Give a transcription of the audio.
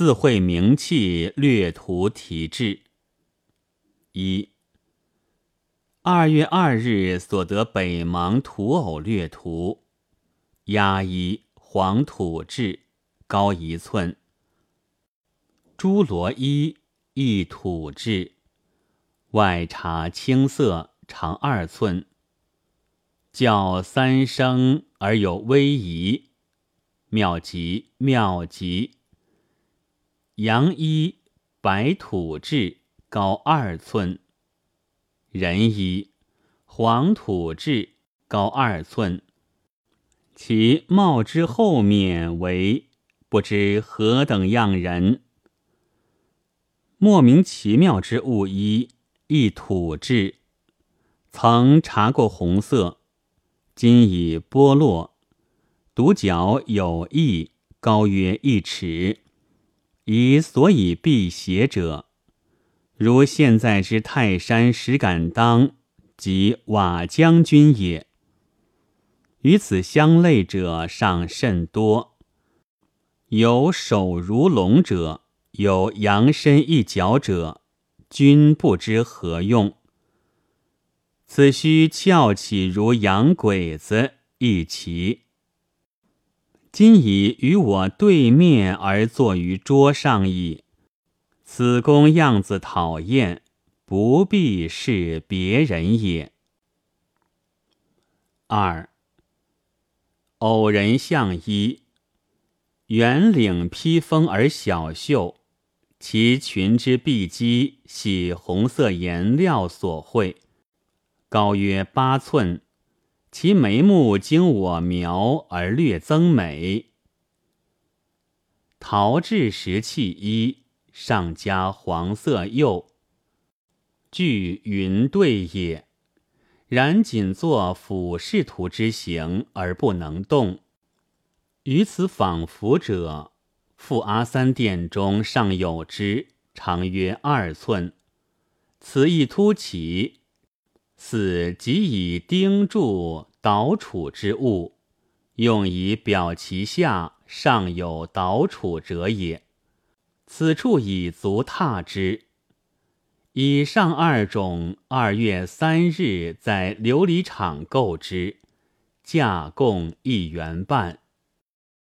自绘名器略图题志。一二月二日所得北邙土偶略图，压一黄土质，高一寸。朱罗衣一土质，外茶青色，长二寸。叫三声而有威仪，妙极妙极。阳衣白土质，高二寸。人衣黄土质，高二寸。其帽之后面为不知何等样人，莫名其妙之物衣，亦土质。曾查过红色，今已剥落。独角有翼，高约一尺。以所以辟邪者，如现在之泰山石敢当及瓦将军也。与此相类者尚甚多，有手如龙者，有羊身一角者，均不知何用。此须翘起如羊鬼子一齐。今已与我对面而坐于桌上矣，此公样子讨厌，不必是别人也。二偶人相衣，圆领披风而小袖，其裙之碧肌系红色颜料所绘，高约八寸。其眉目经我描而略增美，陶制石器衣，上加黄色釉，具云对也。然仅作俯视图之形而不能动。于此仿佛者，复阿三殿中尚有之，长约二寸。此一凸起。此即以钉铸捣杵之物，用以表其下尚有捣杵者也。此处以足踏之。以上二种，二月三日在琉璃厂购之，价共一元半。